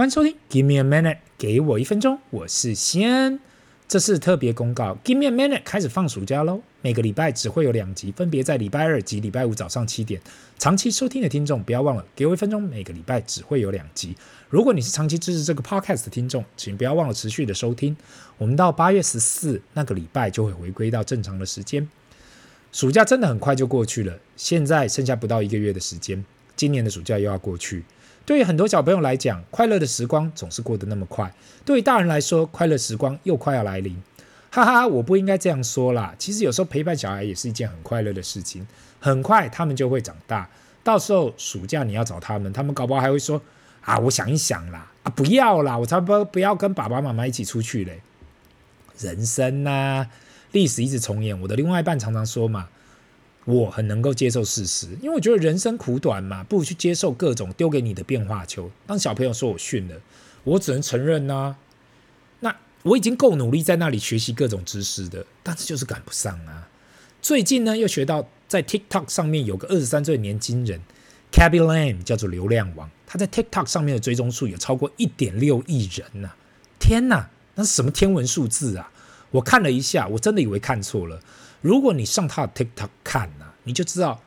欢迎收听，Give me a minute，给我一分钟，我是西安。这是特别公告，Give me a minute 开始放暑假喽。每个礼拜只会有两集，分别在礼拜二及礼拜五早上七点。长期收听的听众不要忘了，给我一分钟，每个礼拜只会有两集。如果你是长期支持这个 podcast 的听众，请不要忘了持续的收听。我们到八月十四那个礼拜就会回归到正常的时间。暑假真的很快就过去了，现在剩下不到一个月的时间，今年的暑假又要过去。对于很多小朋友来讲，快乐的时光总是过得那么快；对于大人来说，快乐时光又快要来临。哈哈，我不应该这样说啦。其实有时候陪伴小孩也是一件很快乐的事情。很快他们就会长大，到时候暑假你要找他们，他们搞不好还会说：“啊，我想一想啦，啊，不要啦，我才不不要跟爸爸妈妈一起出去嘞。”人生呐，历史一直重演。我的另外一半常常说嘛。我很能够接受事实，因为我觉得人生苦短嘛，不如去接受各种丢给你的变化球。当小朋友说我逊了，我只能承认呐、啊。那我已经够努力在那里学习各种知识的，但是就是赶不上啊。最近呢，又学到在 TikTok 上面有个二十三岁的年轻人，Khaby Lame 叫做流量王，他在 TikTok 上面的追踪数有超过一点六亿人呐、天呐，那是什么天文数字啊？我看了一下，我真的以为看错了。如果你上他的 TikTok 看呐、你就知道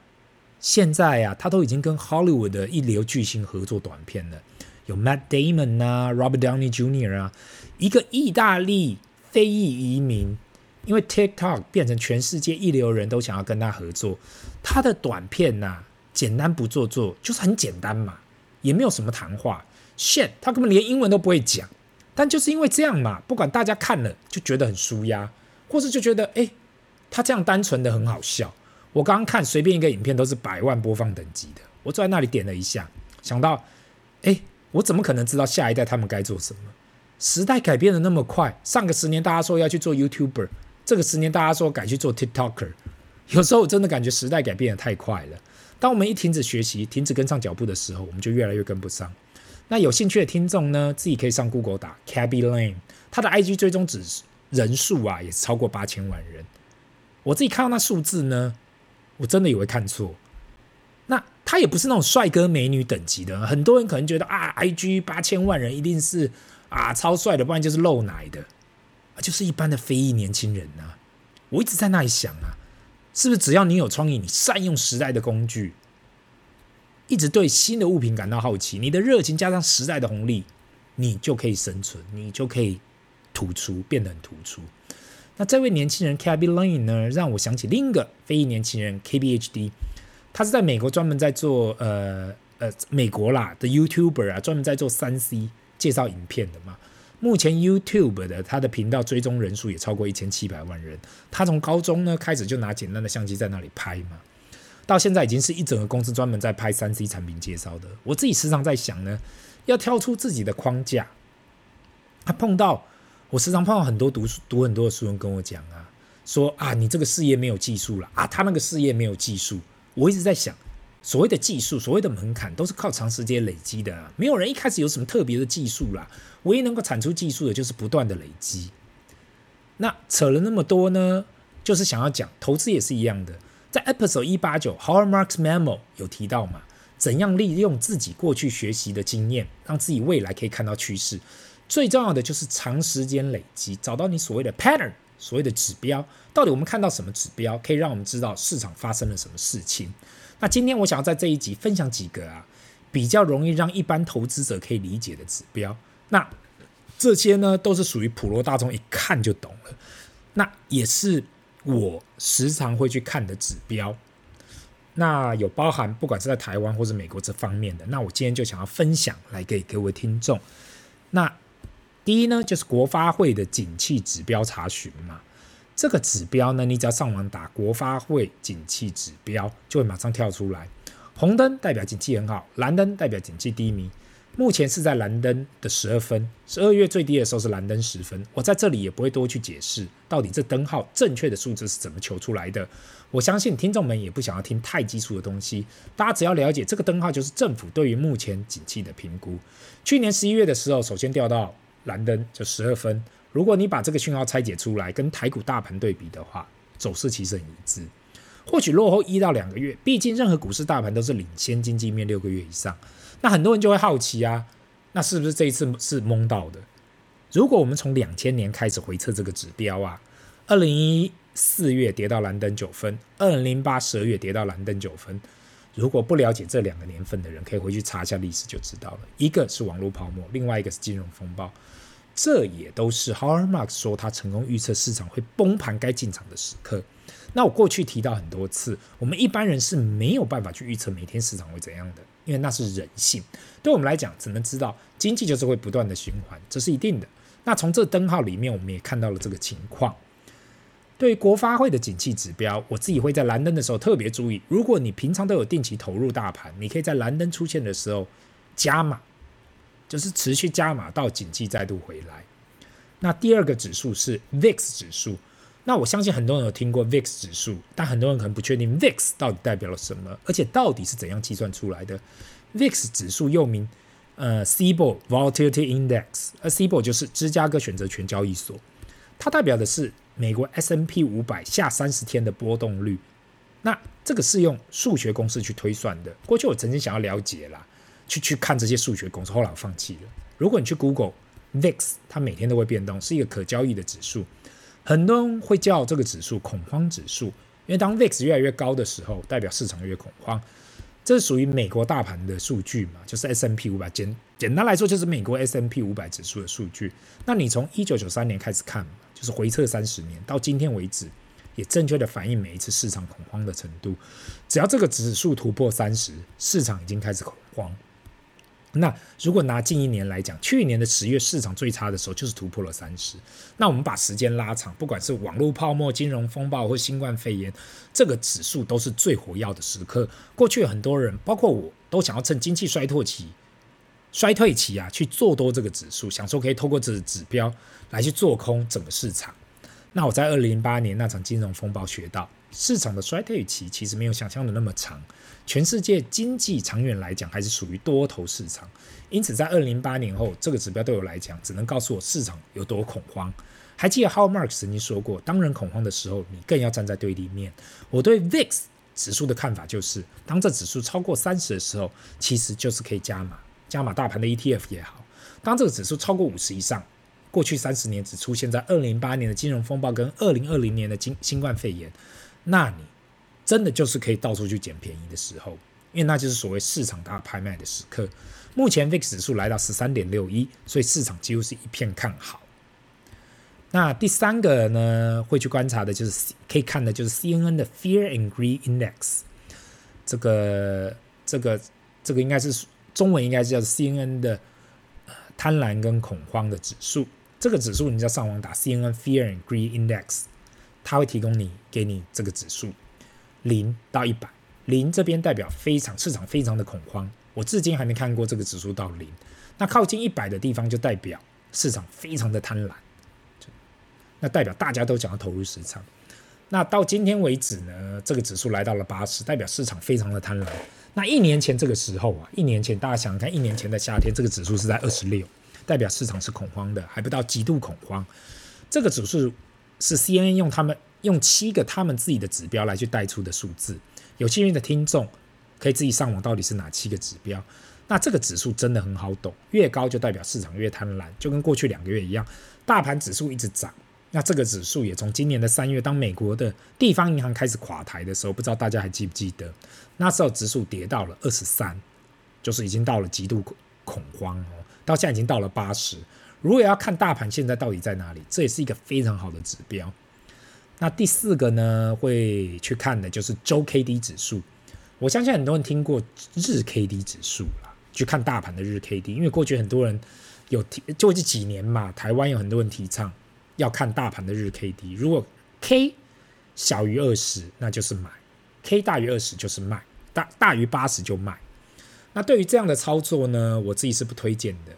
现在、啊，他都已经跟 Hollywood 的一流巨星合作短片了，有 Matt Damon 啊，Robert Downey Jr. 啊，一个意大利非裔移民，因为 TikTok 变成全世界一流人都想要跟他合作。他的短片呐、啊，简单不做作，就是很简单嘛，也没有什么谈话。Shit，他根本连英文都不会讲，但就是因为这样嘛，不管大家看了就觉得很舒压，或是就觉得哎。诶他这样单纯的很好笑，我刚刚看随便一个影片都是百万播放等级的，我坐在那里点了一下，想到，哎，我怎么可能知道下一代他们该做什么？时代改变的那么快，上个十年大家说要去做 YouTuber，这个十年大家说改去做 TikToker，有时候我真的感觉时代改变得太快了。当我们一停止学习，停止跟上脚步的时候，我们就越来越跟不上。那有兴趣的听众呢，自己可以上 Google 打 Khaby Lame，他的 IG 追踪指人数啊，也是超过八千万人。我自己看到那数字呢，我真的以为看错。那他也不是那种帅哥美女等级的，很多人可能觉得啊，IG 八千万人一定是啊超帅的，不然就是露奶的，啊，就是一般的非裔年轻人啊。我一直在那里想啊，是不是只要你有创意，你善用时代的工具，一直对新的物品感到好奇，你的热情加上时代的红利，你就可以生存，你就可以突出，变得很突出。那这位年轻人，Kaby Lane 呢，让我想起另一个非裔年轻人 KBHD，他是在美国专门在做呃呃美国啦的 YouTuber 啊，专门在做三 C 介绍影片的嘛。目前 YouTube 的他的频道追踪人数也超过一千七百万人。他从高中呢开始就拿简单的相机在那里拍嘛，到现在已经是一整个公司专门在拍三 C 产品介绍的。我自己时常在想呢，要跳出自己的框架，他碰到。我时常碰到很多读书读很多的书人跟我讲啊，说啊，你这个事业没有技术了啊，他那个事业没有技术。我一直在想，所谓的技术，所谓的门槛，都是靠长时间累积的啊。没有人一开始有什么特别的技术啦，唯一能够产出技术的，就是不断的累积。那扯了那么多呢，就是想要讲投资也是一样的。在 Episode 一八九 Howard Marks Memo 有提到嘛，怎样利用自己过去学习的经验，让自己未来可以看到趋势。最重要的就是长时间累积，找到你所谓的 pattern，所谓的指标。到底我们看到什么指标，可以让我们知道市场发生了什么事情？那今天我想要在这一集分享几个啊，比较容易让一般投资者可以理解的指标。那这些呢，都是属于普罗大众一看就懂了。那也是我时常会去看的指标。那有包含不管是在台湾或者美国这方面的。那我今天就想要分享来给各位听众。那第一呢，就是国发会的景气指标查询嘛。这个指标呢，你只要上网打“国发会景气指标”，就会马上跳出来。红灯代表景气很好，蓝灯代表景气低迷。目前是在蓝灯的十二分，十二月最低的时候是蓝灯十分。我在这里也不会多去解释到底这灯号正确的数字是怎么求出来的。我相信听众们也不想要听太基础的东西，大家只要了解这个灯号就是政府对于目前景气的评估。去年十一月的时候，首先掉到。蓝灯就十二分，如果你把这个讯号拆解出来，跟台股大盘对比的话，走势其实很一致。或许落后一到两个月，毕竟任何股市大盘都是领先经济面六个月以上。那很多人就会好奇啊，那是不是这一次是蒙到的？如果我们从两千年开始回测这个指标啊，二零一四月跌到蓝灯九分，二零零八十二月跌到蓝灯九分。如果不了解这两个年份的人，可以回去查一下历史就知道了。一个是网络泡沫，另外一个是金融风暴，这也都是 h a r m a r k 说他成功预测市场会崩盘该进场的时刻。那我过去提到很多次，我们一般人是没有办法去预测每天市场会怎样的，因为那是人性。对我们来讲，只能知道经济就是会不断的循环，这是一定的。那从这灯号里面，我们也看到了这个情况。对于国发会的景气指标，我自己会在蓝灯的时候特别注意。如果你平常都有定期投入大盘，你可以在蓝灯出现的时候加码，就是持续加码到景气再度回来。那第二个指数是 VIX 指数。那我相信很多人有听过 VIX 指数，但很多人可能不确定 VIX 到底代表了什么，而且到底是怎样计算出来的。VIX 指数又名呃 Cboe Volatility Index，而 Cboe 就是芝加哥选择权交易所，它代表的是美国 S&P 五百下三十天的波动率。那这个是用数学公式去推算的。过去我曾经想要了解啦，去去看这些数学公式，后来我放弃了。如果你去 Google VIX，它每天都会变动，是一个可交易的指数。很多人会叫这个指数恐慌指数，因为当 VIX 越来越高的时候，代表市场越恐慌。这是属于美国大盘的数据嘛，就是 S&P 五百，简简单来说就是美国 S&P 五百指数的数据。那你从一九九三年开始看，就是回测三十年到今天为止，也正确的反映每一次市场恐慌的程度。只要这个指数突破三十，市场已经开始恐慌。那如果拿近一年来讲，去年的十月市场最差的时候就是突破了三十。那我们把时间拉长，不管是网络泡沫、金融风暴或新冠肺炎，这个指数都是最活跃的时刻。过去很多人，包括我都想要趁经济衰退期、衰退期啊去做多这个指数，想说可以透过这个指标来去做空整个市场。那我在二零零八年那场金融风暴学到，市场的衰退期其实没有想象的那么长。全世界经济长远来讲还是属于多头市场，因此在二零零八年后，这个指标对我来讲只能告诉我市场有多恐慌。还记得 how marks 曾经说过，当人恐慌的时候，你更要站在对立面。我对 VIX 指数的看法就是，当这指数超过三十的时候，其实就是可以加码，加码大盘的 ETF 也好。当这个指数超过五十以上，过去三十年只出现在二零零八年的金融风暴跟二零二零年的新新冠肺炎，那你。真的就是可以到处去捡便宜的时候，因为那就是所谓市场大拍卖的时刻。目前 VIX 指数来到十三点六一，所以市场几乎是一片看好。那第三个呢，会去观察的就是可以看的就是 CNN 的 Fear and Greed Index，这个这个这个应该是中文应该是叫 CNN 的贪婪跟恐慌的指数。这个指数你只要上网打 CNN Fear and Greed Index，它会提供你给你这个指数。零到一百，零这边代表非常市场非常的恐慌，我至今还没看过这个指数到零。那靠近一百的地方就代表市场非常的贪婪，那代表大家都想要投入市场。那到今天为止呢，这个指数来到了八十，代表市场非常的贪婪。那一年前这个时候啊，一年前大家想想看，一年前的夏天这个指数是在二十六，代表市场是恐慌的，还不到极度恐慌。这个指数是 CNN 用他们。用七个他们自己的指标来去带出的数字，有幸运的听众可以自己上网，到底是哪七个指标？那这个指数真的很好懂，越高就代表市场越贪婪，就跟过去两个月一样，大盘指数一直涨，那这个指数也从今年的三月，当美国的地方银行开始垮台的时候，不知道大家还记不记得？那时候指数跌到了二十三，就是已经到了极度恐慌哦，到现在已经到了八十。如果要看大盘现在到底在哪里，这也是一个非常好的指标。那第四个呢，会去看的就是周 K D 指数。我相信很多人听过日 K D 指数啦，去看大盘的日 K D。因为过去很多人有提，就这几年嘛，台湾有很多人提倡要看大盘的日 K D。如果 K 小于二十，那就是买；K 大于二十就是卖，大大于八十就卖。那对于这样的操作呢，我自己是不推荐的。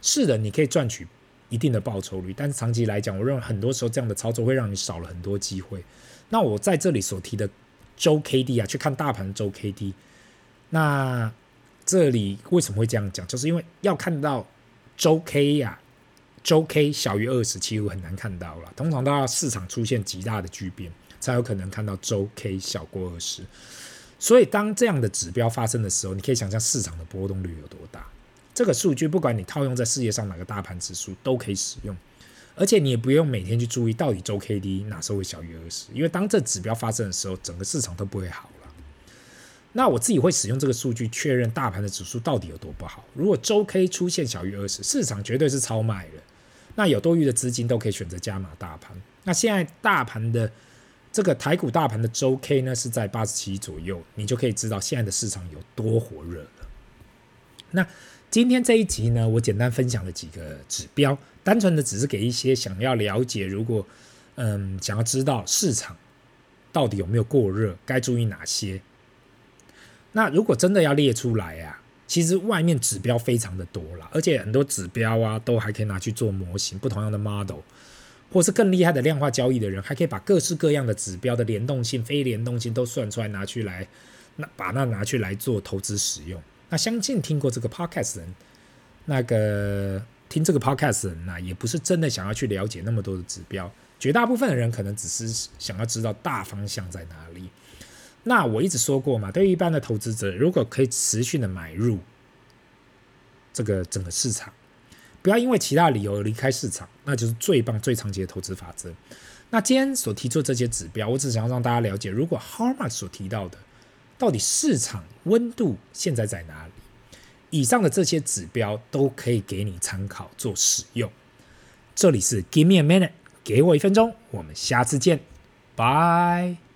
是的，你可以赚取。一定的报酬率，但是长期来讲，我认为很多时候这样的操作会让你少了很多机会。那我在这里所提的周 K D 啊，去看大盘周 K D，那这里为什么会这样讲？就是因为要看到周 K 呀、啊，周 K 小于二十，几乎很难看到了。通常都要市场出现极大的巨变，才有可能看到周 K 小过二十。所以当这样的指标发生的时候，你可以想象市场的波动率有多大。这个数据不管你套用在世界上哪个大盘指数都可以使用，而且你也不用每天去注意到底周 K D 哪时候会小于二十，因为当这指标发生的时候，整个市场都不会好了。那我自己会使用这个数据确认大盘的指数到底有多不好。如果周 K 出现小于二十，市场绝对是超卖了。那有多余的资金都可以选择加码大盘。那现在大盘的这个台股大盘的周 K 呢是在八十七左右，你就可以知道现在的市场有多火热了。那今天这一集呢，我简单分享了几个指标，单纯的只是给一些想要了解，如果嗯想要知道市场到底有没有过热，该注意哪些。那如果真的要列出来啊，其实外面指标非常的多啦，而且很多指标啊都还可以拿去做模型，不同样的 model，或是更厉害的量化交易的人，还可以把各式各样的指标的联动性、非联动性都算出来，拿去来那把那拿去来做投资使用。那相信听过这个 podcast 人，那个听这个 podcast 人呢，也不是真的想要去了解那么多的指标，绝大部分的人可能只是想要知道大方向在哪里。那我一直说过嘛，对于一般的投资者，如果可以持续的买入这个整个市场，不要因为其他理由离开市场，那就是最棒、最长期的投资法则。那今天所提出这些指标，我只想要让大家了解，如果 Howard 所提到的。到底市场温度现在在哪里？以上的这些指标都可以给你参考做使用。这里是 Give me a minute，给我一分钟，我们下次见，拜。